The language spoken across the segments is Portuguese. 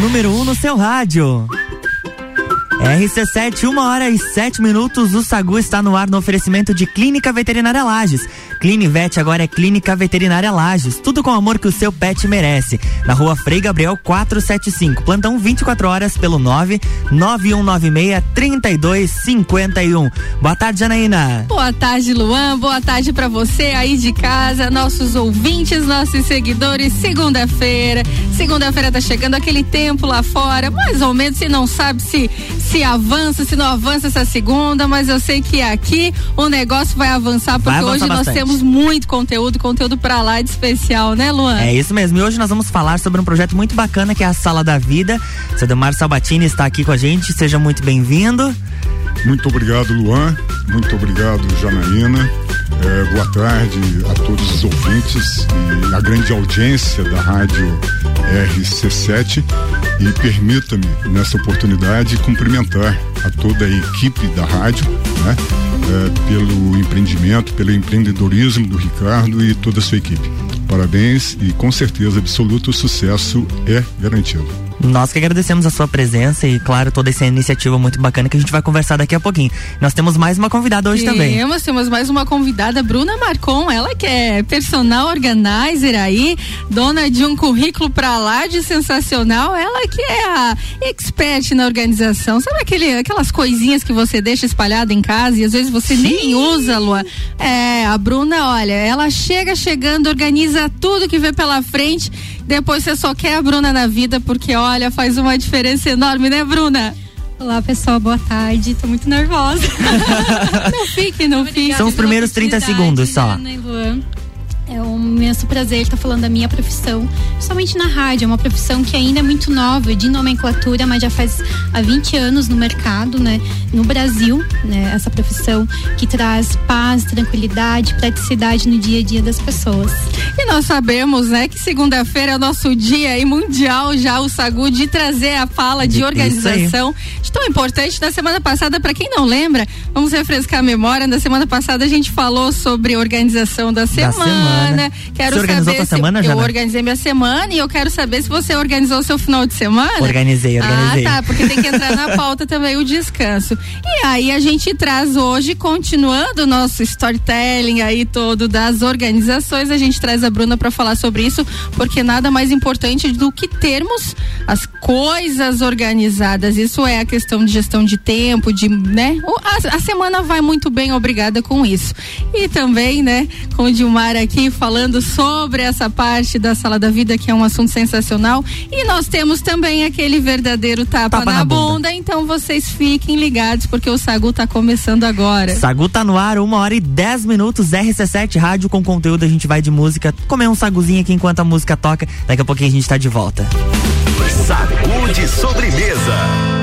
número 1 um no seu rádio. RC7, uma hora e sete minutos. O Sagu está no ar no oferecimento de Clínica Veterinária Lages. Clinivet agora é Clínica Veterinária Lages. Tudo com o amor que o seu pet merece. Na rua Frei Gabriel 475. Plantão 24 horas pelo 99196 3251. Boa tarde, Janaína. Boa tarde, Luan. Boa tarde para você aí de casa, nossos ouvintes, nossos seguidores. Segunda-feira. Segunda-feira tá chegando aquele tempo lá fora. Mais ou menos, se não sabe se se avança, se não avança essa segunda, mas eu sei que aqui o negócio vai avançar porque vai avançar hoje bastante. nós temos temos muito conteúdo, conteúdo para lá de especial, né, Luan? É isso mesmo. E hoje nós vamos falar sobre um projeto muito bacana que é a Sala da Vida. Seu Demar Sabatini está aqui com a gente. Seja muito bem-vindo. Muito obrigado, Luan. Muito obrigado, Janaína. É, boa tarde a todos os ouvintes e a grande audiência da rádio RC7 e permita-me nessa oportunidade cumprimentar a toda a equipe da rádio, né, é, pelo empreendimento, pelo empreendedorismo do Ricardo e toda a sua equipe. Parabéns e com certeza absoluto sucesso é garantido. Nós que agradecemos a sua presença e, claro, toda essa iniciativa muito bacana que a gente vai conversar daqui a pouquinho. Nós temos mais uma convidada hoje temos, também. Temos, temos mais uma convidada, Bruna Marcon, ela que é personal organizer aí, dona de um currículo pra lá de sensacional, ela que é a expert na organização. Sabe aquele, aquelas coisinhas que você deixa espalhada em casa e às vezes você Sim. nem usa, Lua? É, a Bruna, olha, ela chega chegando, organiza tudo que vê pela frente depois você só quer a Bruna na vida, porque olha, faz uma diferença enorme, né, Bruna? Olá, pessoal, boa tarde. Tô muito nervosa. não fique, não fique. São os primeiros 30 segundos só. E Luan. É um imenso prazer estar falando da minha profissão, somente na rádio. É uma profissão que ainda é muito nova, de nomenclatura, mas já faz há 20 anos no mercado, né? No Brasil, né? Essa profissão que traz paz, tranquilidade, praticidade no dia a dia das pessoas. E nós sabemos, né, que segunda-feira é o nosso dia e mundial já o Sagu de trazer a fala de organização. De tão importante. Na semana passada, para quem não lembra, vamos refrescar a memória. Na semana passada a gente falou sobre organização da semana. Da semana semana. Quero você organizou saber se semana, eu organizei minha semana e eu quero saber se você organizou o seu final de semana. Organizei, organizei. Ah, tá, porque tem que entrar na pauta também o descanso. E aí a gente traz hoje, continuando o nosso storytelling aí todo das organizações, a gente traz a Bruna para falar sobre isso, porque nada mais importante do que termos as coisas organizadas. Isso é a questão de gestão de tempo, de, né? A, a semana vai muito bem, obrigada com isso. E também, né, com o Dilmar aqui falando sobre essa parte da sala da vida, que é um assunto sensacional. E nós temos também aquele verdadeiro tapa, tapa na, na bunda. bunda. Então vocês fiquem ligados, porque o Sagu tá começando agora. Sagu tá no ar, uma hora e dez minutos, RC7 Rádio com conteúdo. A gente vai de música, comer um saguzinho aqui enquanto a música toca. Daqui a pouquinho a gente tá de volta. Sagu de sobremesa.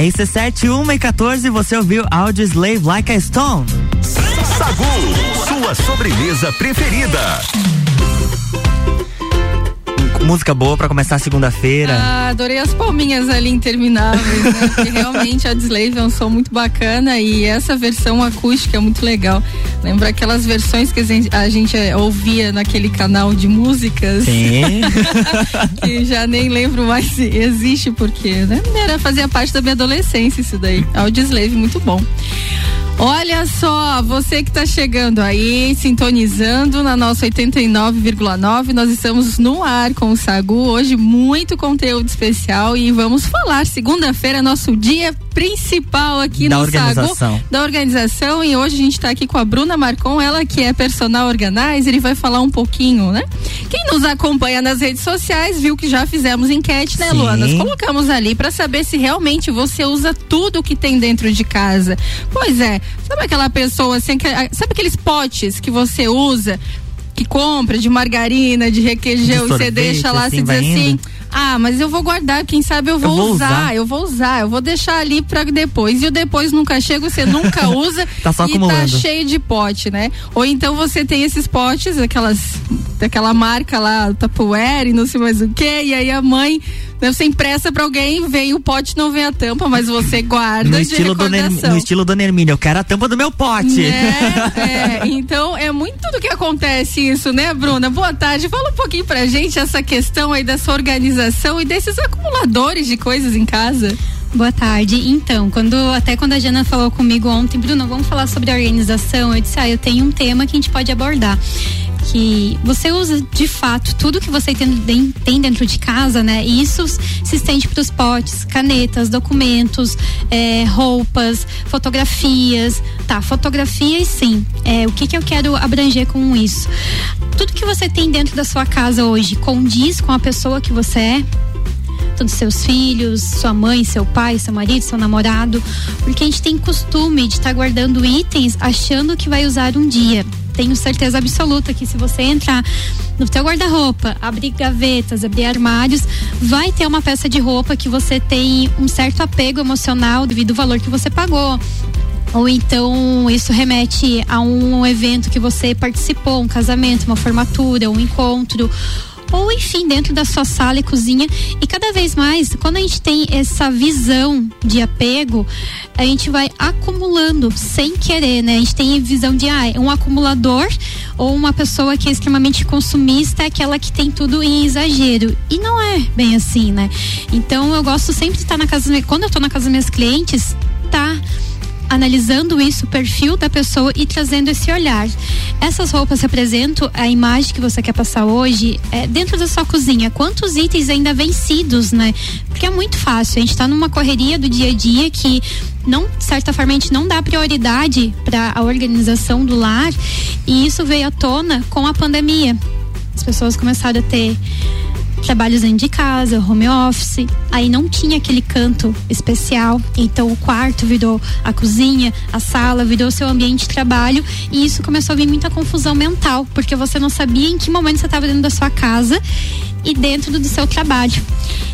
RC7 1 e 14, você ouviu Audio Slave Like a Stone. Sagu, sua sobremesa preferida música boa para começar a segunda-feira. Ah, adorei as palminhas ali intermináveis, né? Porque realmente a Slave é um som muito bacana e essa versão acústica é muito legal. Lembra aquelas versões que a gente, eh, ouvia naquele canal de músicas? Sim. que já nem lembro mais se existe porque, né? Era fazia parte da minha adolescência isso daí. Audioslave muito bom. Olha só, você que está chegando aí, sintonizando na nossa 89,9, nós estamos no ar com o Sagu. Hoje, muito conteúdo especial e vamos falar. Segunda-feira, nosso dia principal aqui da no organização. Sagu da organização. E hoje a gente está aqui com a Bruna Marcon, ela que é personal organizer e vai falar um pouquinho, né? Quem nos acompanha nas redes sociais viu que já fizemos enquete, né, Luana? Nós colocamos ali para saber se realmente você usa tudo que tem dentro de casa. Pois é, Sabe aquela pessoa assim, que, sabe aqueles potes que você usa, que compra de margarina, de requeijão, de sorvete, e você deixa lá, assim, diz assim. Ah, mas eu vou guardar, quem sabe eu vou, eu vou usar, usar, eu vou usar, eu vou deixar ali para depois. E o depois nunca chega, você nunca usa tá só e acumulando. tá cheio de pote, né? Ou então você tem esses potes, aquelas daquela marca lá, Tupperware e não sei mais o que, e aí a mãe você empresta pra alguém, vem o pote, não vem a tampa, mas você guarda no estilo do No estilo do Hermínio, eu quero a tampa do meu pote. É, é, então é muito do que acontece isso, né, Bruna? Boa tarde. Fala um pouquinho pra gente essa questão aí dessa organização e desses acumuladores de coisas em casa. Boa tarde. Então, quando até quando a Jana falou comigo ontem, Bruno, vamos falar sobre organização, eu disse, ah, eu tenho um tema que a gente pode abordar que você usa de fato tudo que você tem, tem dentro de casa, né? E isso se estende para os potes, canetas, documentos, é, roupas, fotografias. Tá, fotografias sim. É, o que, que eu quero abranger com isso? Tudo que você tem dentro da sua casa hoje condiz com a pessoa que você é? Dos seus filhos, sua mãe, seu pai, seu marido, seu namorado, porque a gente tem costume de estar tá guardando itens achando que vai usar um dia. Tenho certeza absoluta que se você entrar no teu guarda-roupa, abrir gavetas, abrir armários, vai ter uma peça de roupa que você tem um certo apego emocional devido ao valor que você pagou. Ou então isso remete a um evento que você participou, um casamento, uma formatura, um encontro, ou enfim, dentro da sua sala e cozinha. E cada vez mais, quando a gente tem essa visão de apego, a gente vai acumulando sem querer, né? A gente tem visão de ah, um acumulador ou uma pessoa que é extremamente consumista é aquela que tem tudo em exagero. E não é bem assim, né? Então eu gosto sempre de estar na casa, quando eu estou na casa dos meus clientes, tá analisando isso, o perfil da pessoa e trazendo esse olhar. Essas roupas representam a imagem que você quer passar hoje é, dentro da sua cozinha. Quantos itens ainda vencidos, né? Porque é muito fácil. A gente está numa correria do dia a dia que não, de certa forma, a gente não dá prioridade para a organização do lar e isso veio à tona com a pandemia. As pessoas começaram a ter trabalhos dentro de casa, home office. Aí não tinha aquele canto especial. Então o quarto virou a cozinha, a sala virou seu ambiente de trabalho. E isso começou a vir muita confusão mental, porque você não sabia em que momento você estava dentro da sua casa e dentro do seu trabalho.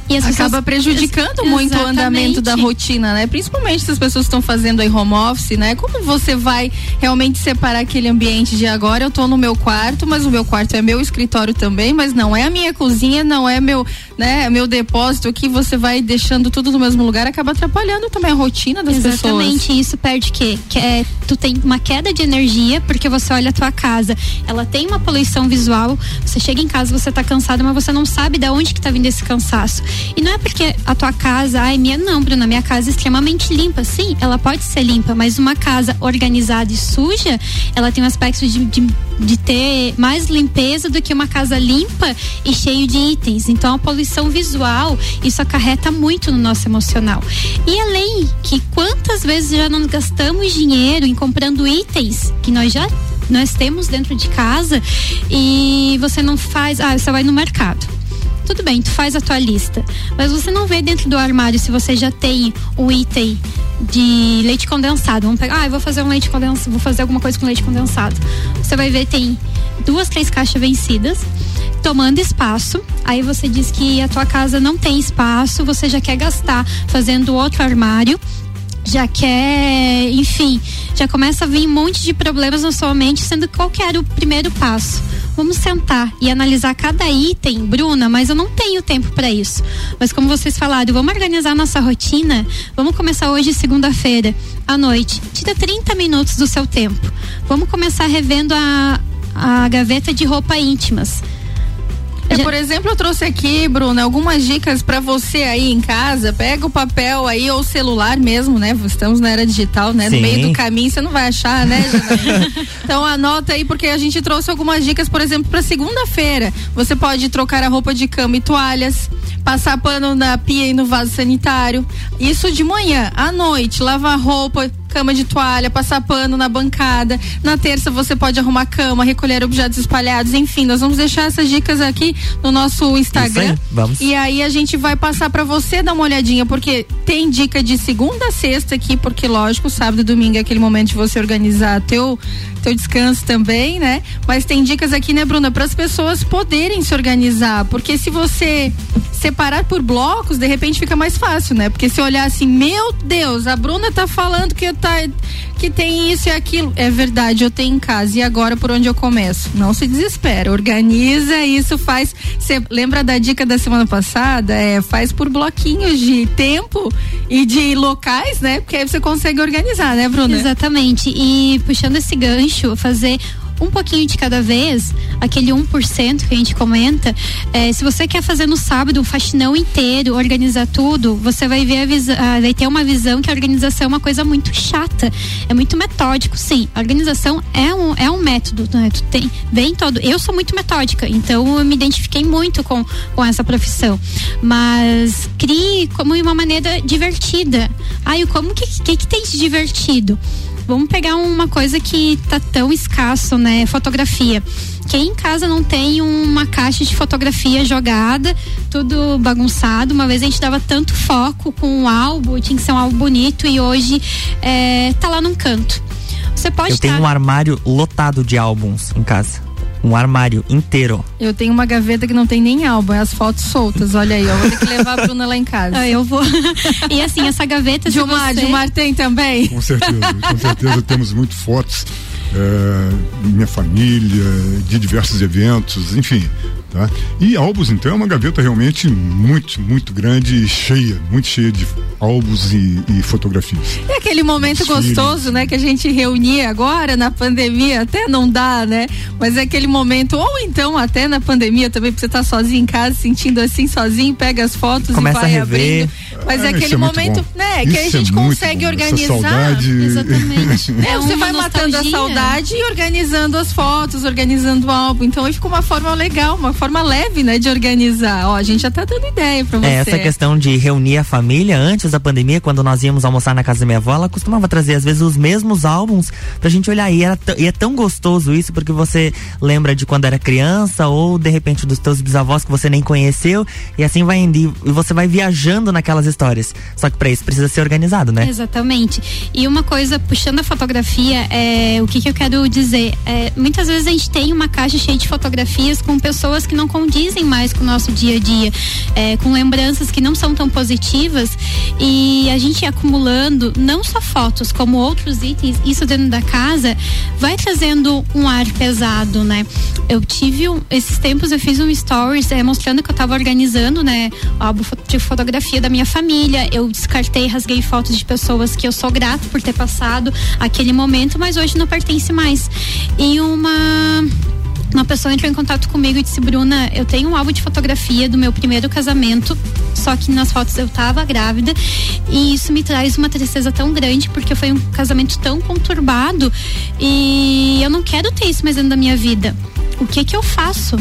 E Acaba prejudicando Ex muito o andamento da rotina, né? Principalmente se as pessoas estão fazendo aí home office, né? Como você vai realmente separar aquele ambiente de agora eu tô no meu quarto, mas o meu quarto é meu escritório também, mas não é a minha cozinha, não é meu, né, meu depósito aqui, você vai deixando tudo no mesmo lugar, acaba atrapalhando também a rotina das Exatamente, pessoas. Exatamente, isso perde que, que é, tu tem uma queda de energia porque você olha a tua casa, ela tem uma poluição visual, você chega em casa, você tá cansado, mas você não sabe de onde que tá vindo esse cansaço. E não é porque a tua casa, ai, minha não, Bruna, minha casa é extremamente limpa. Sim, ela pode ser limpa, mas uma casa organizada e suja, ela tem um aspecto de, de, de ter mais limpeza do que uma casa limpa e cheio de itens. Então a poluição visual, isso acarreta muito no nosso emocional. E além que quantas vezes já não gastamos dinheiro em comprando itens que nós já nós temos dentro de casa e você não faz, ah, você vai no mercado tudo bem, tu faz a tua lista, mas você não vê dentro do armário se você já tem o item de leite condensado. Vamos pegar, ah, eu vou fazer um leite condensado, vou fazer alguma coisa com leite condensado. Você vai ver tem duas, três caixas vencidas, tomando espaço. Aí você diz que a tua casa não tem espaço, você já quer gastar fazendo outro armário já quer, enfim, já começa a vir um monte de problemas na sua mente, sendo qual que era o primeiro passo. Vamos sentar e analisar cada item, Bruna, mas eu não tenho tempo para isso. Mas como vocês falaram, vamos organizar nossa rotina. Vamos começar hoje, segunda-feira, à noite. Tira 30 minutos do seu tempo. Vamos começar revendo a, a gaveta de roupa íntimas é, por exemplo, eu trouxe aqui, Bruna, algumas dicas para você aí em casa. Pega o papel aí ou o celular mesmo, né? Estamos na era digital, né? Sim. No meio do caminho você não vai achar, né? então anota aí porque a gente trouxe algumas dicas, por exemplo, para segunda-feira. Você pode trocar a roupa de cama e toalhas, passar pano na pia e no vaso sanitário. Isso de manhã, à noite, lavar roupa, cama de toalha, passar pano na bancada. Na terça você pode arrumar cama, recolher objetos espalhados, enfim, nós vamos deixar essas dicas aqui no nosso Instagram. Aí, vamos. E aí a gente vai passar para você dar uma olhadinha, porque tem dica de segunda a sexta aqui, porque lógico, sábado e domingo é aquele momento de você organizar teu teu descanso também, né? Mas tem dicas aqui, né, Bruna, para as pessoas poderem se organizar, porque se você separar por blocos, de repente fica mais fácil, né? Porque se olhar assim, meu Deus, a Bruna tá falando que tá que tem isso e aquilo. É verdade, eu tenho em casa. E agora por onde eu começo? Não se desespera, organiza, isso faz. Você lembra da dica da semana passada? É, faz por bloquinhos de tempo e de locais, né? Porque aí você consegue organizar, né, Bruna? Exatamente. E puxando esse gancho, fazer um pouquinho de cada vez, aquele 1% que a gente comenta, é, se você quer fazer no sábado um faxinão inteiro, organizar tudo, você vai ver a ah, vai ter uma visão que a organização é uma coisa muito chata, é muito metódico, sim. A organização é um, é um método, né? Tu tem, vem todo. Eu sou muito metódica, então eu me identifiquei muito com, com essa profissão. Mas crie como uma maneira divertida. Ai, como que, que, que tem de divertido? Vamos pegar uma coisa que tá tão escasso, né? Fotografia. Quem em casa não tem uma caixa de fotografia jogada, tudo bagunçado? Uma vez a gente dava tanto foco com um álbum, tinha que ser um álbum bonito e hoje é, tá lá num canto. Você pode Eu tenho um armário lotado de álbuns em casa um armário inteiro. Eu tenho uma gaveta que não tem nem álbum, é as fotos soltas. Olha aí, eu vou ter que levar a Bruna lá em casa. Ah, eu vou. e assim, essa gaveta. Gilmar, você... Gilmar tem também? Com certeza, com certeza temos muito fotos. É, minha família, de diversos eventos, enfim. Tá? E álbuns, então, é uma gaveta realmente muito, muito grande e cheia, muito cheia de álbuns e, e fotografias. É aquele momento Desfile. gostoso, né, que a gente reunia agora na pandemia, até não dá, né? Mas é aquele momento, ou então até na pandemia também, pra você tá sozinho em casa, sentindo assim sozinho, pega as fotos Começa e vai a rever. abrindo. Mas é, é aquele é momento, né, Isso que a gente é consegue bom. organizar. saudade... Exatamente. É, você vai nostalgia. matando a saudade e organizando as fotos, organizando o álbum. Então aí fica uma forma legal, uma forma leve, né, de organizar. Ó, a gente já tá dando ideia pra você. É, essa questão de reunir a família antes da pandemia, quando nós íamos almoçar na casa da minha avó, ela costumava trazer às vezes os mesmos álbuns pra gente olhar. E, era e é tão gostoso isso, porque você lembra de quando era criança ou de repente dos teus bisavós que você nem conheceu. E assim vai indo. E você vai viajando naquelas histórias. Só que pra isso precisa ser organizado, né? Exatamente. E uma coisa, puxando a fotografia, é, o que, que eu quero dizer? É, muitas vezes a gente tem uma caixa cheia de fotografias com pessoas que não condizem mais com o nosso dia a dia, é, com lembranças que não são tão positivas e a gente acumulando não só fotos, como outros itens, isso dentro da casa, vai trazendo um ar pesado, né? Eu tive um, esses tempos eu fiz um stories é, mostrando que eu estava organizando, né, álbum de fotografia da minha família. Eu descartei, rasguei fotos de pessoas que eu sou grato por ter passado aquele momento, mas hoje não pertence mais. E uma uma pessoa entrou em contato comigo e disse: Bruna, eu tenho um álbum de fotografia do meu primeiro casamento, só que nas fotos eu tava grávida e isso me traz uma tristeza tão grande porque foi um casamento tão conturbado e eu não quero ter isso mais dentro da minha vida. O que que eu faço?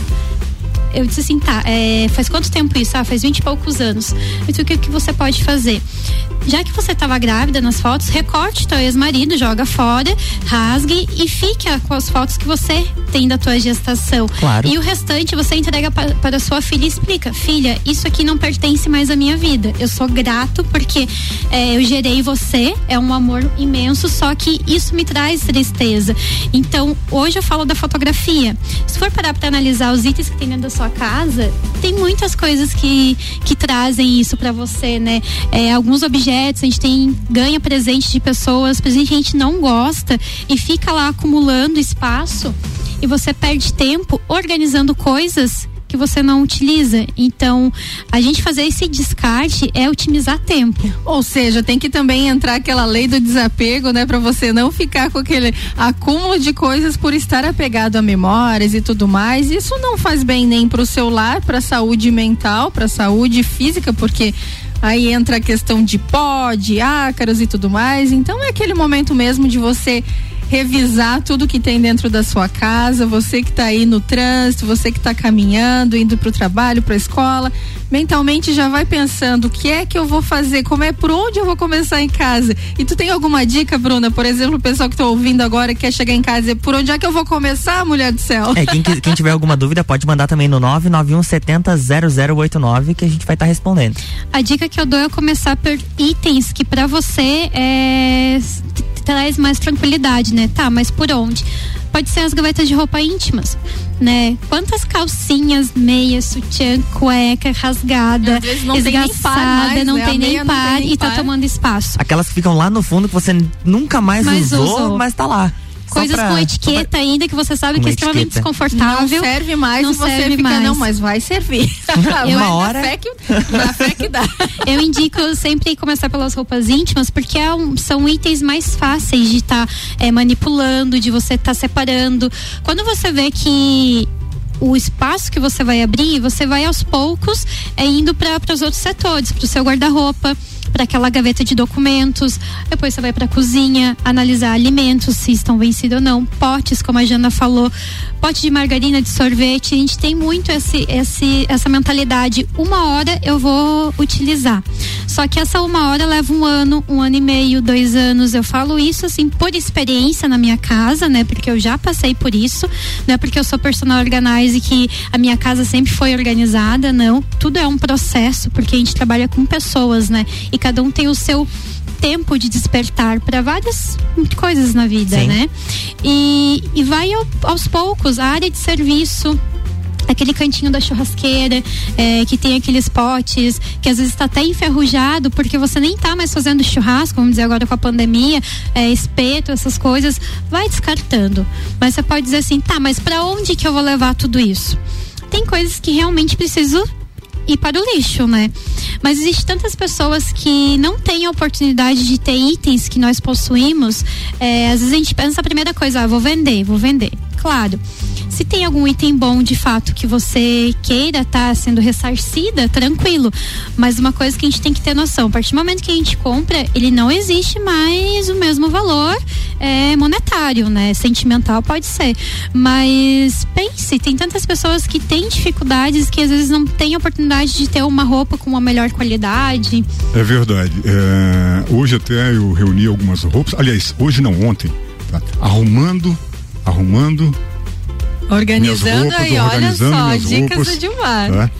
Eu disse assim, tá, é, faz quanto tempo isso? Ah, faz vinte e poucos anos. Eu disse, o que, que você pode fazer? Já que você estava grávida nas fotos, recorte teu ex-marido, joga fora, rasgue e fique com as fotos que você tem da tua gestação. Claro. E o restante você entrega para, para sua filha e explica, filha, isso aqui não pertence mais à minha vida. Eu sou grato porque é, eu gerei você, é um amor imenso, só que isso me traz tristeza. Então, hoje eu falo da fotografia. Se for parar para analisar os itens que tem dentro da sua casa, tem muitas coisas que, que trazem isso para você, né? É, alguns objetos, a gente tem ganha presente de pessoas, presente que a gente não gosta e fica lá acumulando espaço e você perde tempo organizando coisas que você não utiliza. Então, a gente fazer esse descarte é otimizar tempo. Ou seja, tem que também entrar aquela lei do desapego, né, para você não ficar com aquele acúmulo de coisas por estar apegado a memórias e tudo mais. Isso não faz bem nem para o seu lar, para saúde mental, para saúde física, porque aí entra a questão de pó, de ácaros e tudo mais. Então é aquele momento mesmo de você revisar tudo que tem dentro da sua casa, você que está aí no trânsito, você que está caminhando, indo para o trabalho, para a escola, mentalmente já vai pensando o que é que eu vou fazer, como é por onde eu vou começar em casa. E tu tem alguma dica, Bruna? Por exemplo, o pessoal que está ouvindo agora quer chegar em casa e por onde é que eu vou começar, mulher do céu? É, quem, quem tiver alguma dúvida pode mandar também no 991 70 0089 que a gente vai estar tá respondendo. A dica que eu dou é começar por itens que para você é traz mais tranquilidade, né? Tá, mas por onde? Pode ser as gavetas de roupa íntimas, né? Quantas calcinhas, meias, sutiã, cueca rasgada, não esgaçada, tem não, né? tem nem par e tá tomando espaço. Aquelas que ficam lá no fundo que você nunca mais Mas usou, usou. mas tá lá. Coisas pra- com etiqueta pra- ainda que você sabe que é extremamente etiqueta. desconfortável. Não serve mais Não e você serve fica, mais. não, mas vai servir. Vai Uma na hora- fé que, na fé que dá. Eu indico sempre começar pelas roupas íntimas, porque é um- são itens mais fáceis de estar manipulando, de você estar separando. Quando você vê que o espaço que você vai abrir, você vai aos poucos é, indo para os outros setores, para o seu guarda-roupa, para aquela gaveta de documentos. Depois você vai para a cozinha, analisar alimentos, se estão vencidos ou não. Potes, como a Jana falou, pote de margarina, de sorvete. A gente tem muito esse, esse, essa mentalidade. Uma hora eu vou utilizar. Só que essa uma hora leva um ano, um ano e meio, dois anos. Eu falo isso assim por experiência na minha casa, né? Porque eu já passei por isso. Não é porque eu sou personal organizer que a minha casa sempre foi organizada, não. Tudo é um processo, porque a gente trabalha com pessoas, né? E cada um tem o seu tempo de despertar para várias coisas na vida, Sim. né? E, e vai ao- aos poucos, a área de serviço, aquele cantinho da churrasqueira, é, que tem aqueles potes, que às vezes está até enferrujado, porque você nem tá mais fazendo churrasco, vamos dizer agora com a pandemia, é, espeto, essas coisas, vai descartando. Mas você pode dizer assim, tá, mas para onde que eu vou levar tudo isso? Tem coisas que realmente preciso ir para o lixo, né? Mas existe tantas pessoas que não têm a oportunidade de ter itens que nós possuímos. é, às vezes a gente pensa a primeira coisa, ah, vou vender, vou vender. Claro. Se tem algum item bom de fato que você queira estar sendo ressarcida, tranquilo. Mas uma coisa que a gente tem que ter noção, a partir do momento que a gente compra, ele não existe mais o mesmo valor é, monetário, né? Sentimental pode ser. Mas pense, tem tantas pessoas que têm dificuldades que às vezes não têm oportunidade de ter uma roupa com uma melhor qualidade. É verdade. É, hoje até eu reuni algumas roupas. Aliás, hoje não, ontem. tá? Arrumando, arrumando. Organizando roupas, aí, olha organizando só, dicas roupas, do Dilmar. tá?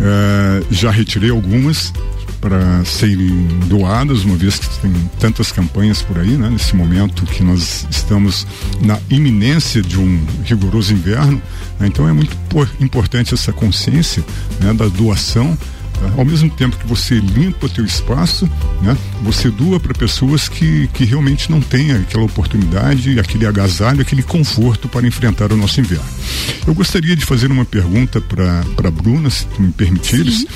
É, já retirei algumas para serem doadas, uma vez que tem tantas campanhas por aí, né? Nesse momento que nós estamos na iminência de um rigoroso inverno, né? então é muito po- importante essa consciência né? da doação. Tá? Ao mesmo tempo que você limpa o teu espaço, né? Você doa para pessoas que, que realmente não têm aquela oportunidade, aquele agasalho, aquele conforto para enfrentar o nosso inverno. Eu gostaria de fazer uma pergunta para a Bruna, se tu me permitires.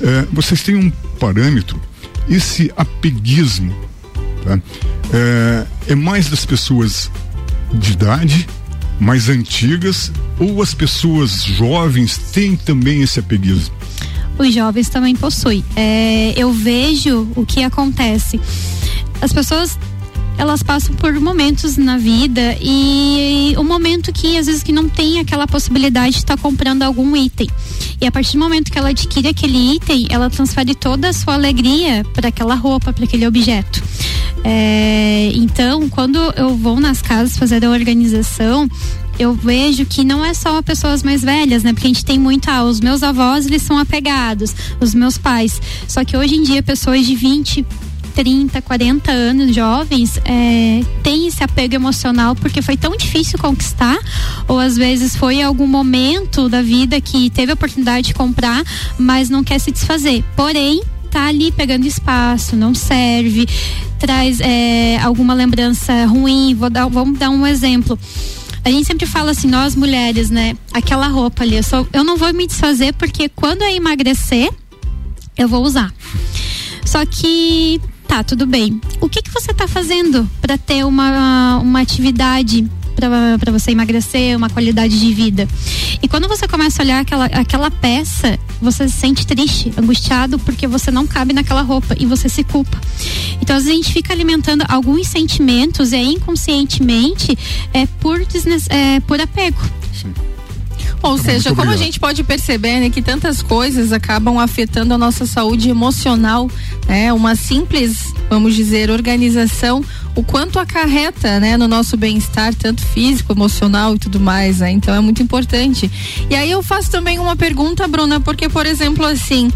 É, vocês têm um parâmetro, esse apeguismo, tá? é, é mais das pessoas de idade, mais antigas, ou as pessoas jovens têm também esse apeguismo? Os jovens também possuem. É, eu vejo o que acontece. As pessoas elas passam por momentos na vida e o, mo- momento que às vezes que não tem aquela possibilidade de estar tá comprando algum item. E a partir do momento que ela adquire aquele item, ela transfere toda a sua alegria para aquela roupa, para aquele objeto. É, então, quando eu vou nas casas fazer a organização, eu vejo que não é só pessoas mais velhas, né? Porque a gente tem muito, ah, os meus avós, eles são apegados, os meus pais. Só que hoje em dia, pessoas de 20, 30, 40 anos, jovens, é, têm esse apego emocional porque foi tão difícil conquistar, ou às vezes foi algum momento da vida que teve a oportunidade de comprar, mas não quer se desfazer. Porém, tá ali pegando espaço, não serve, traz é, alguma lembrança ruim. Vou dar, vamos dar um exemplo. A gente sempre fala assim, nós mulheres, né? Aquela roupa ali, eu, sou, eu não vou me desfazer porque quando eu emagrecer, eu vou usar. Só que tá, tudo bem. O que que você tá fazendo para ter uma, uma atividade para você emagrecer, uma qualidade de vida. E quando você começa a olhar aquela, aquela peça, você se sente triste, angustiado, porque você não cabe naquela roupa e você se culpa. Então, às vezes, a gente fica alimentando alguns sentimentos e inconscientemente é por, é, por apego. Sim. Ou seja, como a gente pode perceber, né, que tantas coisas acabam afetando a nossa saúde emocional, né? Uma simples, vamos dizer, organização, o quanto acarreta, né, no nosso bem-estar, tanto físico, emocional e tudo mais, né? Então é muito importante. E aí eu faço também uma pergunta, Bruna, porque, por exemplo, assim,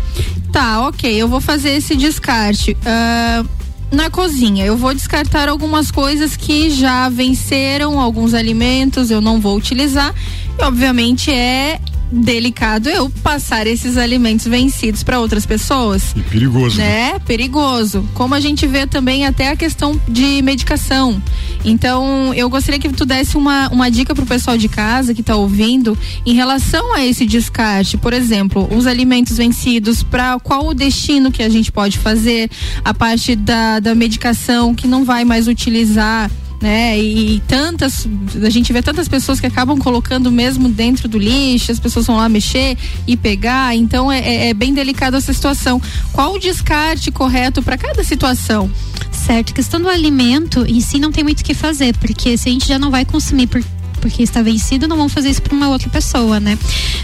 tá, ok, eu vou fazer esse descarte. Uh, na cozinha. Eu vou descartar algumas coisas que já venceram, alguns alimentos eu não vou utilizar. Obviamente é delicado eu passar esses alimentos vencidos para outras pessoas. E perigoso. Né? Perigoso. Como a gente vê também até a questão de medicação. Então, eu gostaria que tu desse uma, uma dica pro pessoal de casa que está ouvindo em relação a esse descarte. Por exemplo, os alimentos vencidos, para qual o destino que a gente pode fazer, a parte da, da medicação que não vai mais utilizar né? E, e, tantas, a gente vê tantas pessoas que acabam colocando mesmo dentro do lixo, as pessoas vão lá mexer e pegar, então é, é, é bem delicada essa situação. Qual o descarte correto para cada situação? Certo, questão do alimento em si não tem muito o que fazer, porque se a gente já não vai consumir por porque está vencido, não vão fazer isso para uma outra pessoa, né?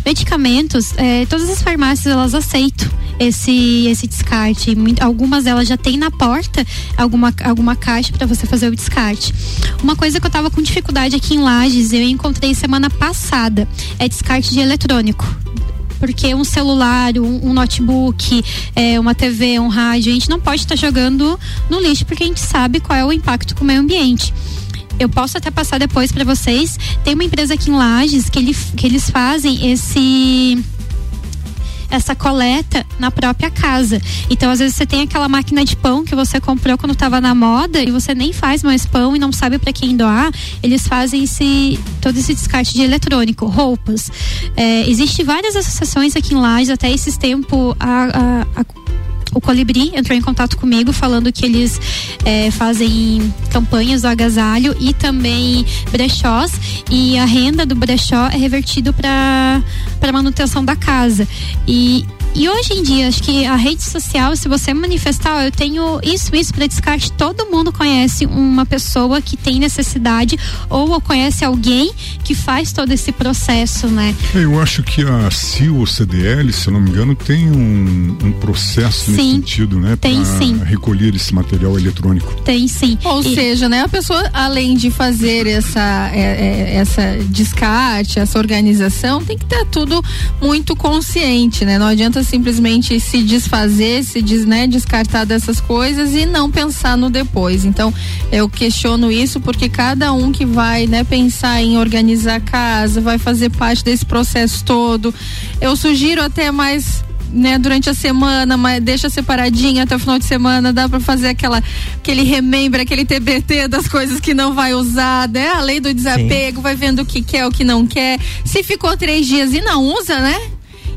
Medicamentos, é, todas as farmácias elas aceitam esse esse descarte. Algumas delas já tem na porta alguma alguma caixa para você fazer o descarte. Uma coisa que eu tava com dificuldade aqui em Lages, eu encontrei semana passada, é descarte de eletrônico porque um celular, um, um notebook, é, uma TV, um rádio, a gente não pode estar tá jogando no lixo porque a gente sabe qual é o impacto com o meio ambiente eu posso até passar depois para vocês. Tem uma empresa aqui em Lages que, ele, que eles fazem esse essa coleta na própria casa. Então, às vezes você tem aquela máquina de pão que você comprou quando estava na moda e você nem faz mais pão e não sabe para quem doar. Eles fazem esse todo esse descarte de eletrônico, roupas. É, Existem várias associações aqui em Lages, até esses tempos a, a, a o Colibri entrou em contato comigo falando que eles é, fazem campanhas do agasalho e também brechós. E a renda do brechó é revertido para para manutenção da casa. E e hoje em dia, acho que a rede social, se você manifestar, ó, eu tenho isso, isso para descarte, todo mundo conhece uma pessoa que tem necessidade ou conhece alguém que faz todo esse processo, né? É, eu acho que a CIO CDL, se eu não me engano, tem um, um processo sim, nesse sentido, né? Tem sim. recolher esse material eletrônico. Tem sim. Ou e... seja, né? A pessoa, além de fazer essa, é, é, essa descarte, essa organização, tem que ter tudo muito consciente, né? Não adianta simplesmente se desfazer, se des, né, descartar dessas coisas e não pensar no depois. Então, eu questiono isso porque cada um que vai, né, pensar em organizar a casa, vai fazer parte desse processo todo. Eu sugiro até mais né, durante a semana, mas deixa separadinho até o final de semana, dá para fazer aquela aquele remembra, aquele TBT das coisas que não vai usar, né? A lei do desapego, Sim. vai vendo o que quer, o que não quer. Se ficou três dias e não usa, né?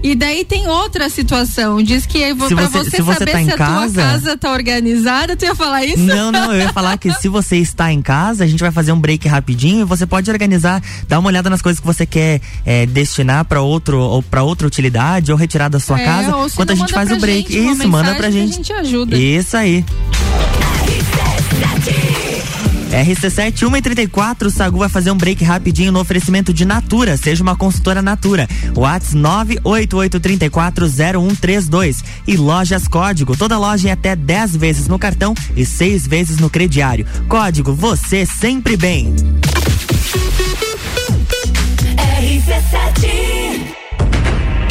E daí tem outra situação. Diz que se pra você, você se você saber tá se a casa... tua casa tá organizada, tu ia falar isso? Não, não, eu ia falar que se você está em casa, a gente vai fazer um break rapidinho e você pode organizar, dar uma olhada nas coisas que você quer é, destinar para outro ou para outra utilidade ou retirar da sua é, casa, enquanto a gente faz o break. Isso, manda pra gente. A gente ajuda. Isso aí. RC7 134, o Sagu vai fazer um break rapidinho no oferecimento de Natura. Seja uma consultora Natura. Whats 988340132 e Lojas Código. Toda loja em até 10 vezes no cartão e 6 vezes no crediário. Código você sempre bem. RC7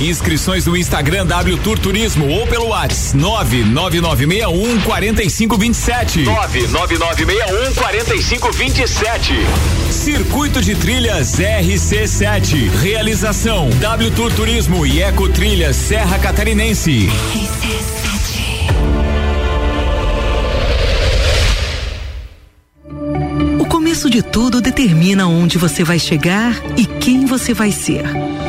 Inscrições no Instagram W Tour Turismo ou pelo WhatsApp 99961 4527. 99961 4527. Circuito de Trilhas RC7. Realização W Tour Turismo e Eco Trilhas Serra Catarinense. O começo de tudo determina onde você vai chegar e quem você vai ser.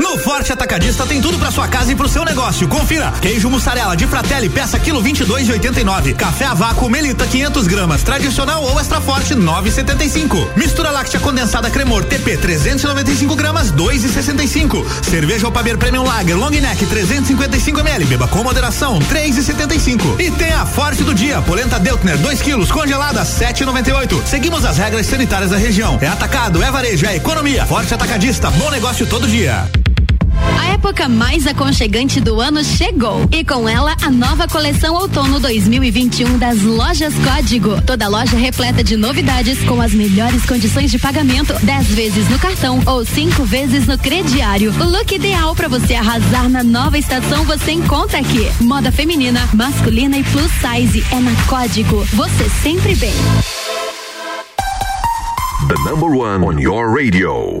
No Forte Atacadista tem tudo para sua casa e pro seu negócio. Confira: queijo mussarela de Fratelli peça quilo 22,89. Café a vácuo Melita 500 gramas, tradicional ou extra forte 9,75. Mistura láctea condensada Cremor TP 395 gramas 2,65. Cerveja Opaber Premium Lager Long Neck 355 ml, beba com moderação 3,75. E tem a Forte do dia, polenta Deltner 2 quilos congelada 7,98. Seguimos as regras sanitárias da região. É atacado, é varejo, é economia. Forte Atacadista, bom negócio todo dia. A época mais aconchegante do ano chegou e com ela a nova coleção outono 2021 das lojas Código. Toda loja repleta de novidades com as melhores condições de pagamento, 10 vezes no cartão ou cinco vezes no crediário. O look ideal para você arrasar na nova estação você encontra aqui. Moda feminina, masculina e plus size é na Código. Você sempre bem. The number one on your radio.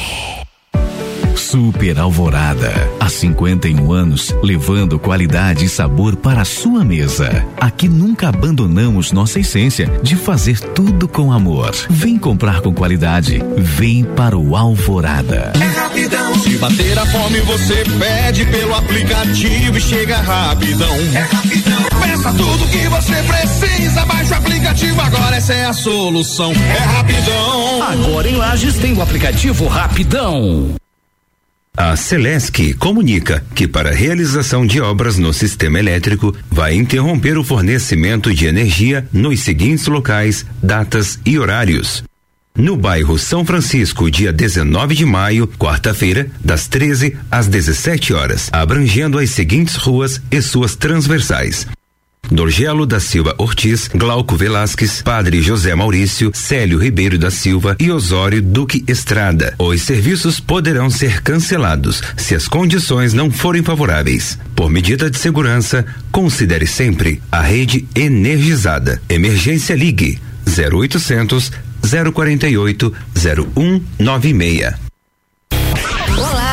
Super Alvorada. Há 51 anos, levando qualidade e sabor para a sua mesa. Aqui nunca abandonamos nossa essência de fazer tudo com amor. Vem comprar com qualidade. Vem para o Alvorada. É rapidão. Se bater a fome, você pede pelo aplicativo e chega rapidão. É rapidão. Peça tudo que você precisa. Baixe o aplicativo agora, essa é a solução. É rapidão. Agora em Lages tem o aplicativo Rapidão. A Celesc comunica que para realização de obras no sistema elétrico vai interromper o fornecimento de energia nos seguintes locais, datas e horários. No bairro São Francisco, dia 19 de maio, quarta-feira, das 13 às 17 horas, abrangendo as seguintes ruas e suas transversais. Dorgelo da Silva Ortiz, Glauco Velasquez, Padre José Maurício, Célio Ribeiro da Silva e Osório Duque Estrada. Os serviços poderão ser cancelados se as condições não forem favoráveis. Por medida de segurança, considere sempre a rede energizada. Emergência Ligue 0800 048 0196.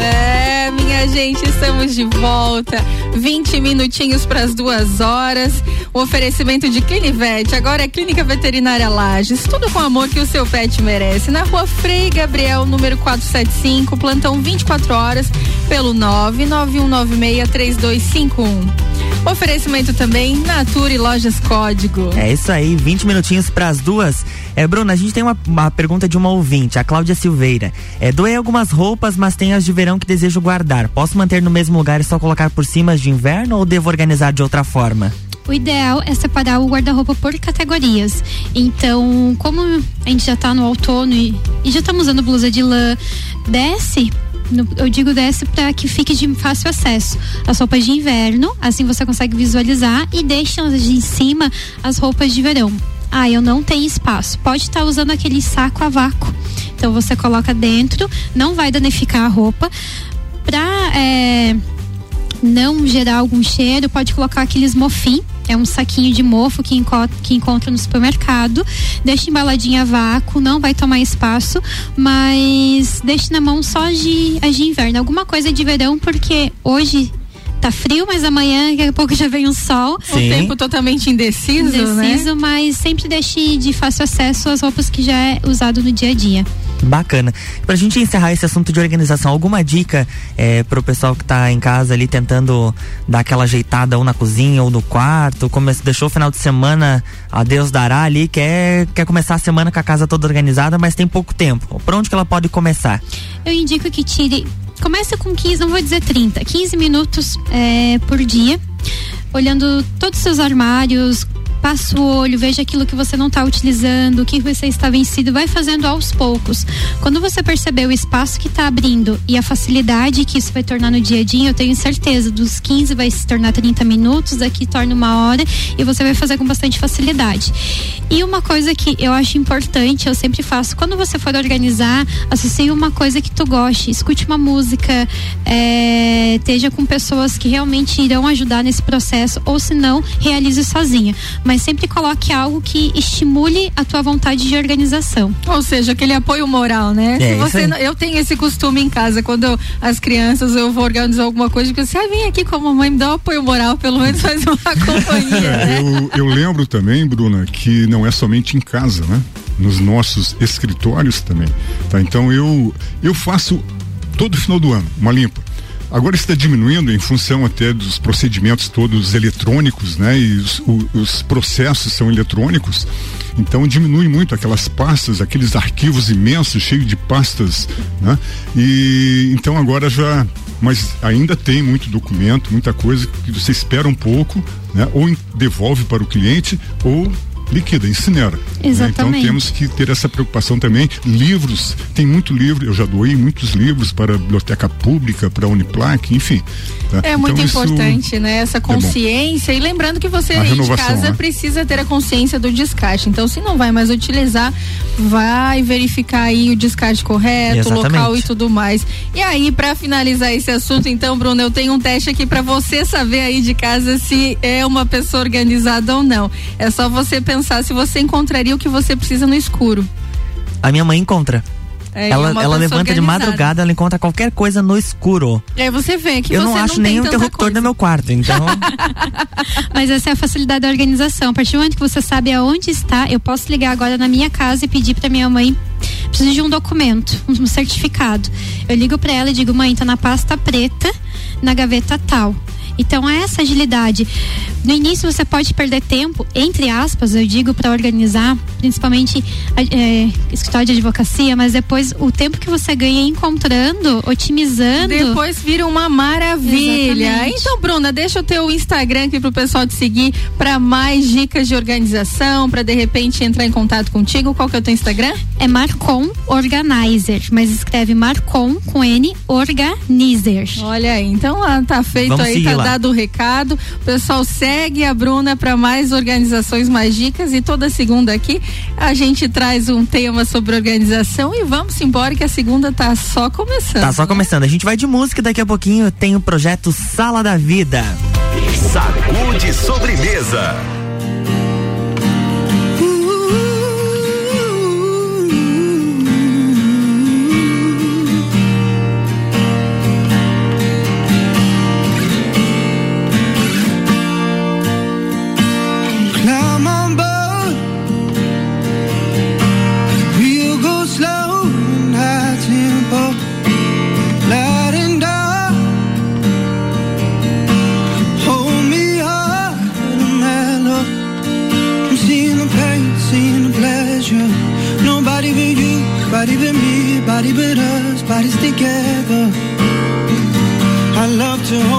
É, minha gente, estamos de volta. 20 minutinhos para as duas horas. O oferecimento de Clinivete. Agora é Clínica Veterinária Lages. Tudo com amor que o seu pet merece. Na rua Frei Gabriel, número 475, plantão 24 horas, pelo 991963251. Oferecimento também Natura e Lojas Código. É isso aí, 20 minutinhos para as duas. É, Bruna, a gente tem uma, uma, pergunta de uma ouvinte, a Cláudia Silveira. É, doei algumas roupas, mas tem as de verão que desejo guardar. Posso manter no mesmo lugar e só colocar por cima as de inverno ou devo organizar de outra forma? O ideal é separar o guarda-roupa por categorias. Então, como a gente já está no outono e, e já estamos usando blusa de lã, desce eu digo desce para que fique de fácil acesso. As roupas de inverno, assim você consegue visualizar e deixa de cima as roupas de verão. Ah, eu não tenho espaço. Pode estar tá usando aquele saco a vácuo. Então você coloca dentro, não vai danificar a roupa. Para é, não gerar algum cheiro, pode colocar aqueles mofim é um saquinho de mofo que, enco que encontra no supermercado. Deixa embaladinha a vácuo, não vai tomar espaço, mas deixe na mão só de, de inverno. Alguma coisa de verão, porque hoje tá frio, mas amanhã daqui a pouco já vem um sol. Sim. O tempo totalmente indeciso, indeciso né? mas sempre deixe de fácil acesso as roupas que já é usado no dia a dia. Bacana. Pra gente encerrar esse assunto de organização, alguma dica é, pro pessoal que tá em casa ali tentando dar aquela ajeitada ou na cozinha ou no quarto, come, deixou o final de semana, a Deus dará ali, quer, quer começar a semana com a casa toda organizada, mas tem pouco tempo. Por onde que ela pode começar? Eu indico que tire, comece com 15, não vou dizer 30, 15 minutos é, por dia olhando todos os seus armários, passa o olho, veja aquilo que você não está utilizando, o que você está vencido, vai fazendo aos poucos. Quando você perceber o espaço que está abrindo e a facilidade que isso vai tornar no dia a dia, eu tenho certeza, dos 15 vai se tornar 30 minutos, daqui torna uma hora e você vai fazer com bastante facilidade. E uma coisa que eu acho importante, eu sempre faço, quando você for organizar, associe uma coisa que tu goste, escute uma música, é, esteja com pessoas que realmente irão ajudar nesse processo, ou se não, realize sozinha mas sempre coloque algo que estimule a tua vontade de organização. Ou seja, aquele apoio moral, né? É, Se você eu tenho esse costume em casa, quando eu, as crianças eu vou organizar alguma coisa, que você ah, vem aqui com a mamãe, me dá um apoio moral, pelo menos faz uma companhia. né? eu, eu lembro também, Bruna, que não é somente em casa, né? Nos nossos escritórios também. Tá? Então eu, eu faço todo final do ano uma limpa. Agora está diminuindo em função até dos procedimentos todos eletrônicos, né? E os, o, os processos são eletrônicos. Então diminui muito aquelas pastas, aqueles arquivos imensos, cheios de pastas, né? E então agora já, mas ainda tem muito documento, muita coisa que você espera um pouco, né? Ou devolve para o cliente ou liquida, incinera. Exatamente. Né? Então temos que ter essa preocupação também. Livros, tem muito livro, eu já doei muitos livros para a biblioteca pública, para a Uniplac, enfim. Tá? É então, muito importante, né? Essa consciência. É e lembrando que você aí de casa né? precisa ter a consciência do descarte. Então, se não vai mais utilizar, vai verificar aí o descarte correto, o local e tudo mais. E aí, para finalizar esse assunto, então, Bruno, eu tenho um teste aqui para você saber aí de casa se é uma pessoa organizada ou não. É só você pensar pensar se você encontraria o que você precisa no escuro. A minha mãe encontra. É, ela ela levanta organizada. de madrugada, ela encontra qualquer coisa no escuro. E aí você vê que eu não acho não o interruptor coisa. no meu quarto, então. Mas essa é a facilidade da organização. A partir do momento que você sabe aonde está, eu posso ligar agora na minha casa e pedir para minha mãe preciso de um documento, um certificado. Eu ligo para ela e digo, mãe, tá na pasta preta, na gaveta tal. Então é essa agilidade. No início você pode perder tempo, entre aspas, eu digo, para organizar, principalmente é, escritório de advocacia, mas depois o tempo que você ganha encontrando, otimizando. Depois vira uma maravilha. Exatamente. Então, Bruna, deixa o teu Instagram aqui pro pessoal te seguir para mais dicas de organização, para de repente entrar em contato contigo. Qual que é o teu Instagram? É Marcon Organizer, mas escreve Marcon com N Organizer. Olha aí, então tá feito Vamos aí, tá lá. Dado o recado. O pessoal segue a Bruna para mais organizações, mais dicas e toda segunda aqui a gente traz um tema sobre organização e vamos embora que a segunda tá só começando. Tá só começando. A gente vai de música daqui a pouquinho tem o projeto Sala da Vida. Sacude sobremesa. Together. I love to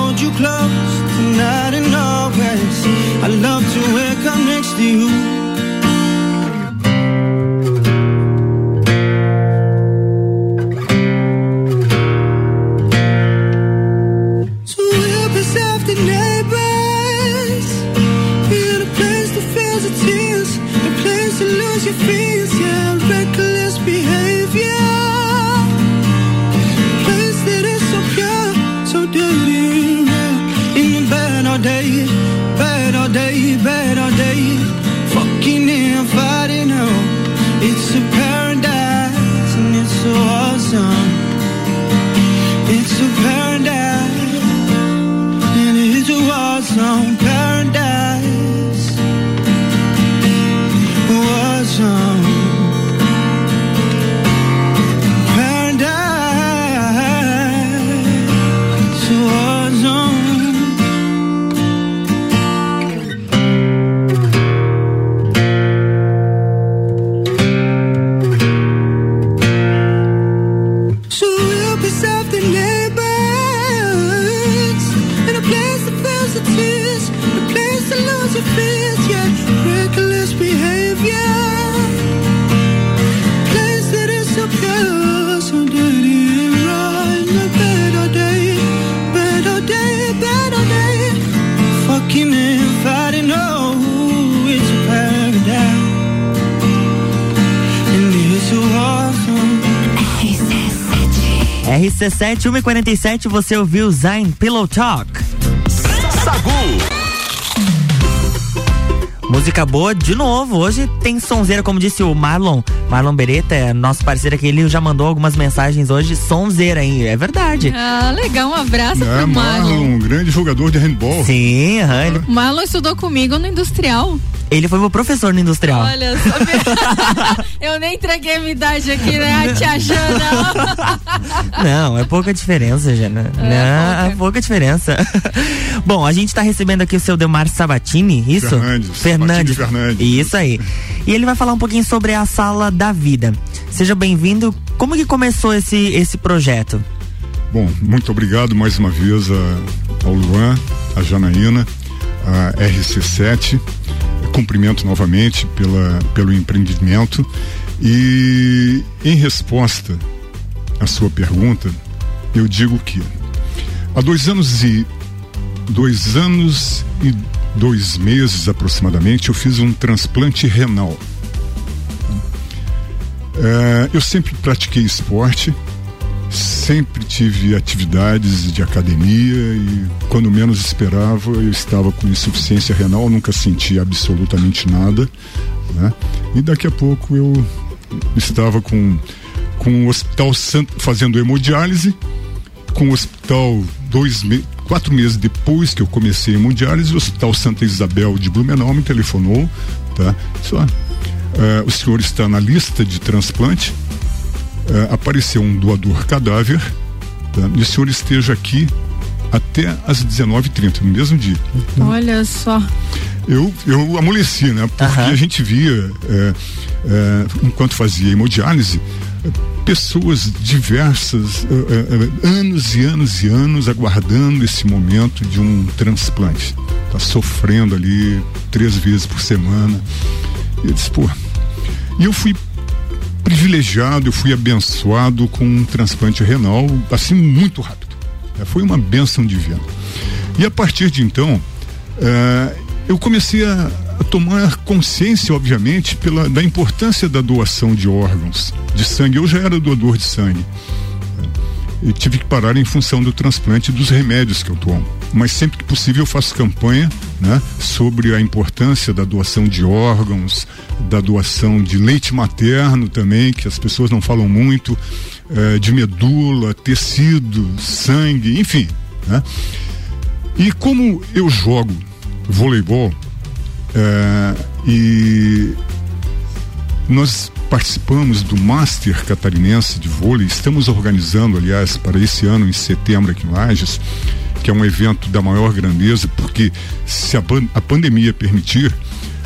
RC7 147, você ouviu Zayn Pillow Talk. Sagu. Música boa de novo. Hoje tem sonzeira, como disse o Marlon. Marlon Beretta é nosso parceiro aqui. Ele já mandou algumas mensagens hoje. Sonzeira, hein? É verdade. Ah, legal, um abraço É, pro Marlon. Marlon, um grande jogador de handball. Sim, aham, ele, Marlon estudou comigo no industrial. Ele foi meu professor no industrial. Olha só. Eu nem entreguei a minha idade aqui, né? A tia Jana. Não, é pouca diferença, Jana. Não, é pouca diferença. Bom, a gente tá recebendo aqui o seu Delmar Sabatini, isso? Fernandes, Fernandes. Fernandes. Isso aí. E ele vai falar um pouquinho sobre a Sala da Vida. Seja bem-vindo. Como que começou esse, esse projeto? Bom, muito obrigado mais uma vez a- ao Luan, a Janaína, a RC7. Cumprimento novamente pela, pelo empreendimento. E em resposta à sua pergunta, eu digo que há dois anos e dois anos e dois meses aproximadamente eu fiz um transplante renal. É, eu sempre pratiquei esporte, sempre tive atividades de academia e quando menos esperava eu estava com insuficiência renal, nunca senti absolutamente nada, né? E daqui a pouco eu estava com com o Hospital fazendo hemodiálise, com o hospital dois me quatro meses depois que eu comecei a hemodiálise, o Hospital Santa Isabel de Blumenau me telefonou, tá? Só, o senhor está na lista de transplante eh, apareceu um doador cadáver tá? e o senhor esteja aqui até às 19h30, no mesmo dia. Olha só. Eu, eu amoleci, né? Porque a gente via, é, é, enquanto fazia hemodiálise, pessoas diversas, é, é, anos e anos e anos aguardando esse momento de um transplante. Tá sofrendo ali três vezes por semana. E eu disse, pô. E eu fui privilegiado, eu fui abençoado com um transplante renal, assim, muito rápido. É, foi uma bênção divina. E a partir de então, é, eu comecei a, a, tomar consciência, obviamente, pela, da importância da doação de órgãos, de sangue. Eu já era doador de sangue. E tive que parar em função do transplante dos remédios que eu tomo. Mas sempre que possível eu faço campanha né, sobre a importância da doação de órgãos, da doação de leite materno também, que as pessoas não falam muito, eh, de medula, tecido, sangue, enfim. Né? E como eu jogo voleibol eh, e nós participamos do Master Catarinense de Vôlei, estamos organizando, aliás, para esse ano, em setembro, aqui em Lages, que é um evento da maior grandeza, porque se a, a pandemia permitir,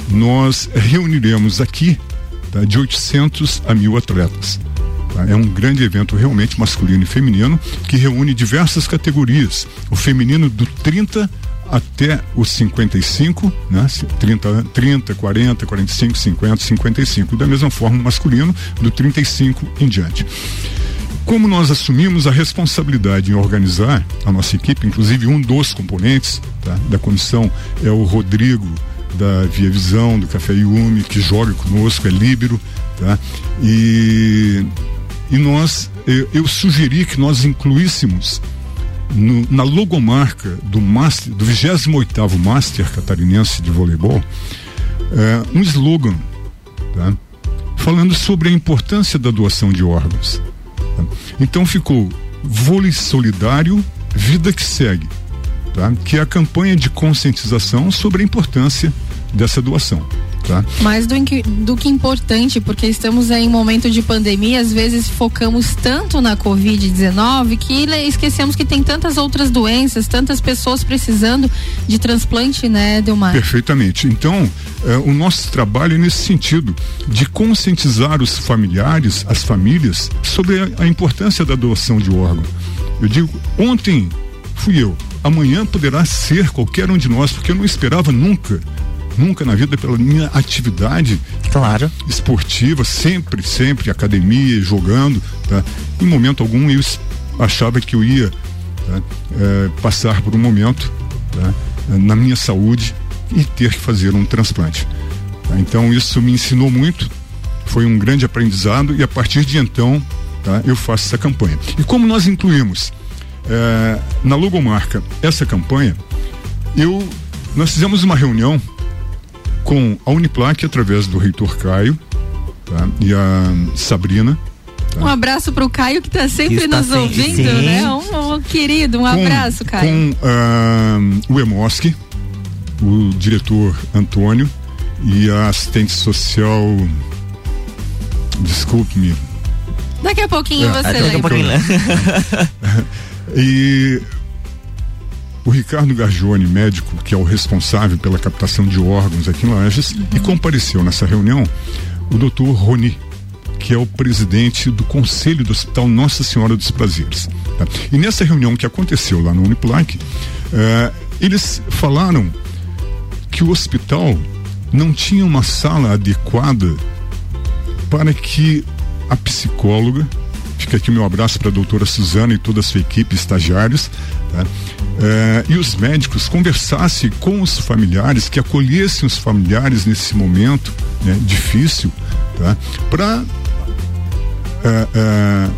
nós reuniremos aqui tá, de 800 a mil atletas. Tá? É um grande evento realmente masculino e feminino que reúne diversas categorias. O feminino do 30 até os 55, né? 30, 30, 40, 45, 50, 55. Da mesma forma, o masculino, do 35 em diante. Como nós assumimos a responsabilidade em organizar a nossa equipe, inclusive um dos componentes tá, da comissão é o Rodrigo da Via Visão, do Café Yumi, que joga conosco, é líbero, tá? E, e nós, eu, eu sugeri que nós incluíssemos no, na logomarca do, master, do 28 Master Catarinense de Voleibol é, um slogan tá? falando sobre a importância da doação de órgãos. Então ficou Vôlei Solidário, Vida que Segue, tá? que é a campanha de conscientização sobre a importância dessa doação. Tá? Mais do que, do que importante, porque estamos em um momento de pandemia, às vezes focamos tanto na Covid-19 que esquecemos que tem tantas outras doenças, tantas pessoas precisando de transplante, né, Delmar? Perfeitamente. Então, eh, o nosso trabalho é nesse sentido, de conscientizar os familiares, as famílias, sobre a, a importância da doação de órgão. Eu digo, ontem fui eu, amanhã poderá ser qualquer um de nós, porque eu não esperava nunca nunca na vida pela minha atividade claro esportiva sempre sempre academia jogando tá? em momento algum eu achava que eu ia tá? é, passar por um momento tá? na minha saúde e ter que fazer um transplante tá? então isso me ensinou muito foi um grande aprendizado e a partir de então tá? eu faço essa campanha e como nós incluímos é, na logomarca essa campanha eu nós fizemos uma reunião com a Uniplac através do reitor Caio tá? e a Sabrina. Tá? Um abraço para o Caio que está sempre que nos ouvindo, sim. né? Um, um, querido, um com, abraço, Caio. Com uh, o Emosque, o diretor Antônio e a assistente social. Desculpe-me. Daqui a pouquinho é, você lembra. Um pouquinho, né? e o Ricardo Gargione, médico, que é o responsável pela captação de órgãos aqui em Lages, uhum. e compareceu nessa reunião o doutor Roni, que é o presidente do Conselho do Hospital Nossa Senhora dos Prazeres. Tá? E nessa reunião que aconteceu lá no Uniplac, eh, eles falaram que o hospital não tinha uma sala adequada para que a psicóloga, fica aqui meu abraço para a doutora Suzana e toda a sua equipe, estagiários, tá? Eh, e os médicos conversassem com os familiares, que acolhessem os familiares nesse momento né, difícil, tá? para eh, eh,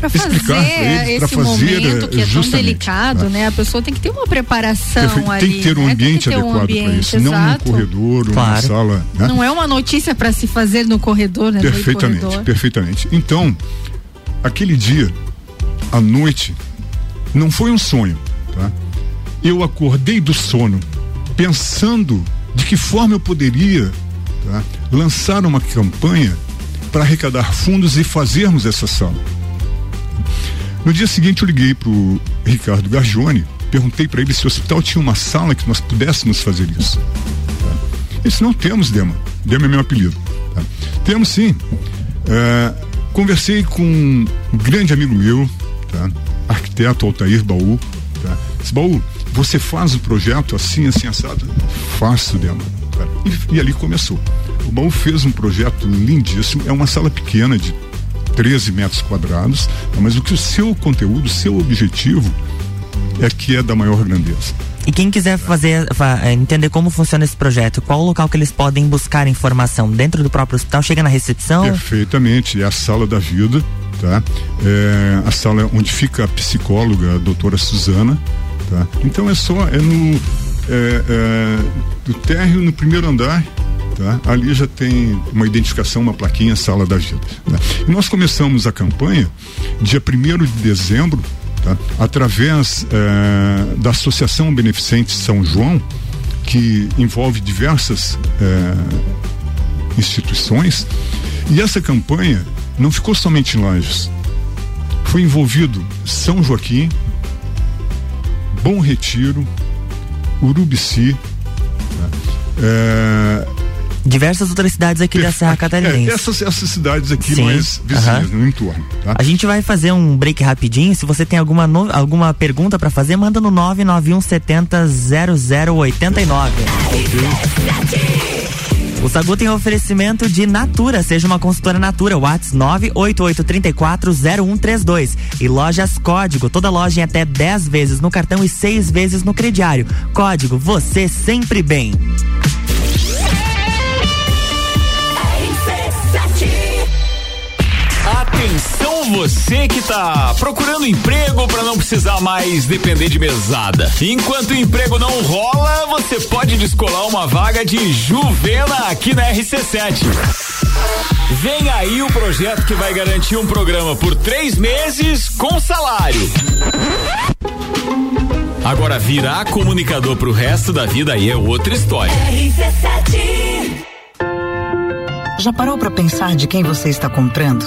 para fazer esse fazer, momento que é tão delicado, né? A pessoa tem que ter uma preparação Perfeito. ali. Tem que ter um né? ambiente um adequado para isso, exato. não no corredor, ou claro. sala. Né? Não é uma notícia para se fazer no corredor, né? Perfeitamente, corredor. perfeitamente. Então, aquele dia, à noite, não foi um sonho, tá? Eu acordei do sono pensando de que forma eu poderia tá? lançar uma campanha para arrecadar fundos e fazermos essa sala. No dia seguinte eu liguei para o Ricardo Gargione, perguntei para ele se o hospital tinha uma sala que nós pudéssemos fazer isso. Tá? Ele disse, não temos, Dema. Dema é meu apelido. Tá? Temos sim. É, conversei com um grande amigo meu, tá? arquiteto Altair Baú. Tá? Disse, Baú, você faz o projeto assim, assim, assado? Faço, Dema. Tá? E, e ali começou. O Baú fez um projeto lindíssimo. É uma sala pequena de 13 metros quadrados, mas o que o seu conteúdo, o seu objetivo é que é da maior grandeza. E quem quiser fazer, é, entender como funciona esse projeto, qual o local que eles podem buscar informação? Dentro do próprio hospital? Chega na recepção? Perfeitamente, é a sala da vida, tá? É a sala onde fica a psicóloga, a doutora Suzana, tá? Então é só, é no, é, é, do térreo no primeiro andar, Tá? Ali já tem uma identificação, uma plaquinha Sala da Vida. Tá? Nós começamos a campanha dia 1 de dezembro, tá? através eh, da Associação Beneficente São João, que envolve diversas eh, instituições, e essa campanha não ficou somente em Lages. Foi envolvido São Joaquim, Bom Retiro, Urubici, eh, diversas outras cidades aqui da Serra Catarinense. É, essas, essas cidades aqui Sim, mais vizinhas, no entorno. Tá? A gente vai fazer um break rapidinho. Se você tem alguma, no, alguma pergunta para fazer, manda no 991 70 0089. O Sagu tem oferecimento de Natura, seja uma consultora Natura, Whats 988340132 e Lojas Código, toda loja em até 10 vezes no cartão e 6 vezes no crediário. Código, você sempre bem. Atenção você que tá procurando emprego para não precisar mais depender de mesada. Enquanto o emprego não rola, você pode descolar uma vaga de Juvena aqui na RC7. Vem aí o projeto que vai garantir um programa por três meses com salário. Agora virar comunicador pro resto da vida aí é outra história. RC7 Já parou para pensar de quem você está comprando?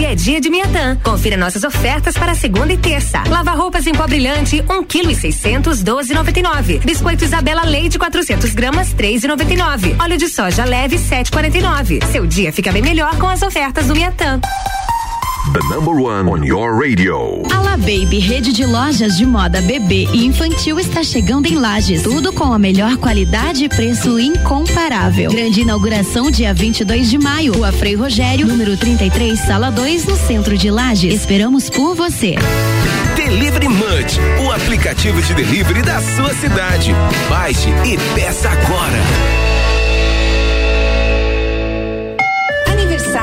é dia de Miatã. Confira nossas ofertas para segunda e terça. Lava roupas em pó brilhante, um quilo e seiscentos, doze noventa e nove. Biscoito Isabela Leite, 400 gramas, três e noventa e nove. Óleo de soja leve, sete quarenta e nove. Seu dia fica bem melhor com as ofertas do Miatã. The number one on your radio. Ala Baby, rede de lojas de moda bebê e infantil está chegando em Lages. Tudo com a melhor qualidade e preço incomparável. Grande inauguração dia 22 de maio. Rua Frei Rogério, número 33, sala 2, no centro de Lages. Esperamos por você. Delivery Munch, o aplicativo de delivery da sua cidade. Baixe e peça agora.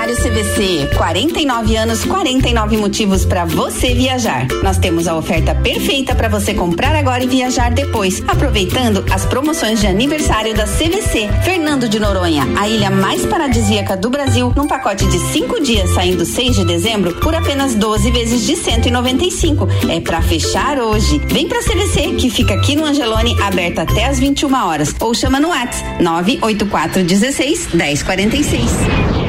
Aniversário CVC CVC, 49 anos, 49 motivos para você viajar. Nós temos a oferta perfeita para você comprar agora e viajar depois, aproveitando as promoções de aniversário da CVC. Fernando de Noronha, a ilha mais paradisíaca do Brasil, num pacote de cinco dias saindo 6 de dezembro por apenas 12 vezes de 195. É para fechar hoje. Vem pra CVC, que fica aqui no Angelone, aberta até às 21 horas. Ou chama no WhatsApp 98416 1046.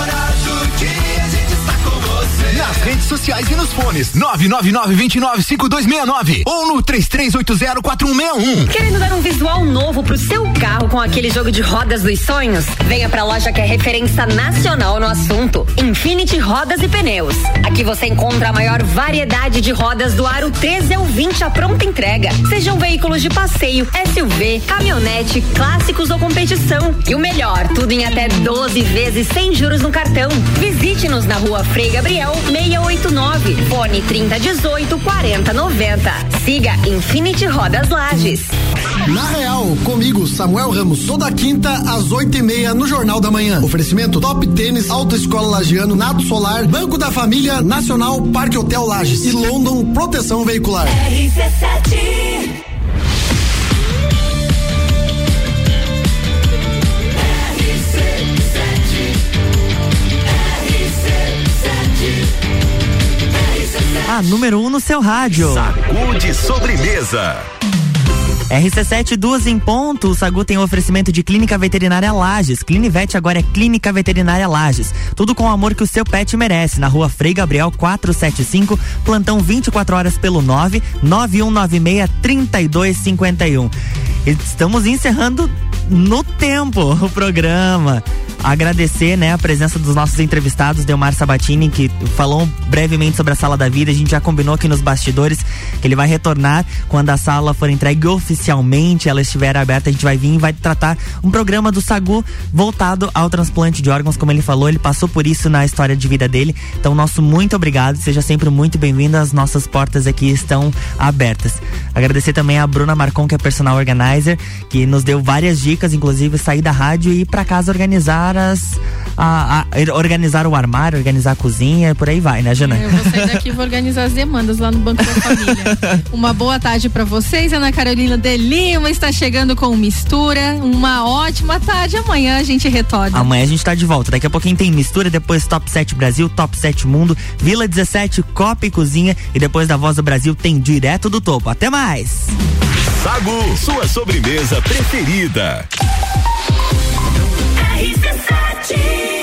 Nas redes sociais e nos fones. 999-295269 ou no 33804161. Querendo dar um visual novo pro seu carro com aquele jogo de rodas dos sonhos? Venha pra loja que é referência nacional no assunto. Infinity Rodas e Pneus. Aqui você encontra a maior variedade de rodas do aro 13 ao 20 à pronta entrega. Sejam veículos de passeio, SUV, caminhonete, clássicos ou competição. E o melhor, tudo em até 12 vezes sem juros no cartão. Visite-nos na rua Frei Gabriel 689, fone 3018 4090. Siga Infinity Rodas Lages. Na Real, comigo, Samuel Ramos, toda quinta às oito e meia no Jornal da Manhã. Oferecimento Top Tênis, Autoescola Lagiano, Nado Solar, Banco da Família, Nacional, Parque Hotel Lages e London Proteção Veicular. RC7. A número 1 um no seu rádio. Sacude sobremesa. RC7, duas em ponto. O Sagu tem oferecimento de Clínica Veterinária Lages. Clinivete agora é Clínica Veterinária Lages. Tudo com o amor que o seu pet merece. Na rua Frei Gabriel 475, plantão 24 horas pelo 9 9196 3251. Estamos encerrando no tempo o programa. Agradecer, né, a presença dos nossos entrevistados, Delmar Sabatini, que falou brevemente sobre a Sala da Vida. A gente já combinou aqui nos bastidores que ele vai retornar quando a sala for entregue oficialmente, ela estiver aberta, a gente vai vir e vai tratar um programa do Sagu voltado ao transplante de órgãos, como ele falou, ele passou por isso na história de vida dele. Então, nosso muito obrigado, seja sempre muito bem-vindo. As nossas portas aqui estão abertas. Agradecer também a Bruna Marcon, que é personal organizer, que nos deu várias dicas, inclusive sair da rádio e ir para casa organizar as a, a, organizar o armário, organizar a cozinha, por aí vai, né, Jana? Eu vou sair daqui e vou organizar as demandas lá no Banco da Família. Uma boa tarde para vocês. Ana Carolina de Lima está chegando com mistura. Uma ótima tarde. Amanhã a gente retorna. Amanhã a gente tá de volta. Daqui a pouquinho tem mistura, depois Top 7 Brasil, Top 7 Mundo, Vila 17, Copa e Cozinha e depois da Voz do Brasil tem direto do topo. Até mais! Sagu, sua sobremesa preferida. RC7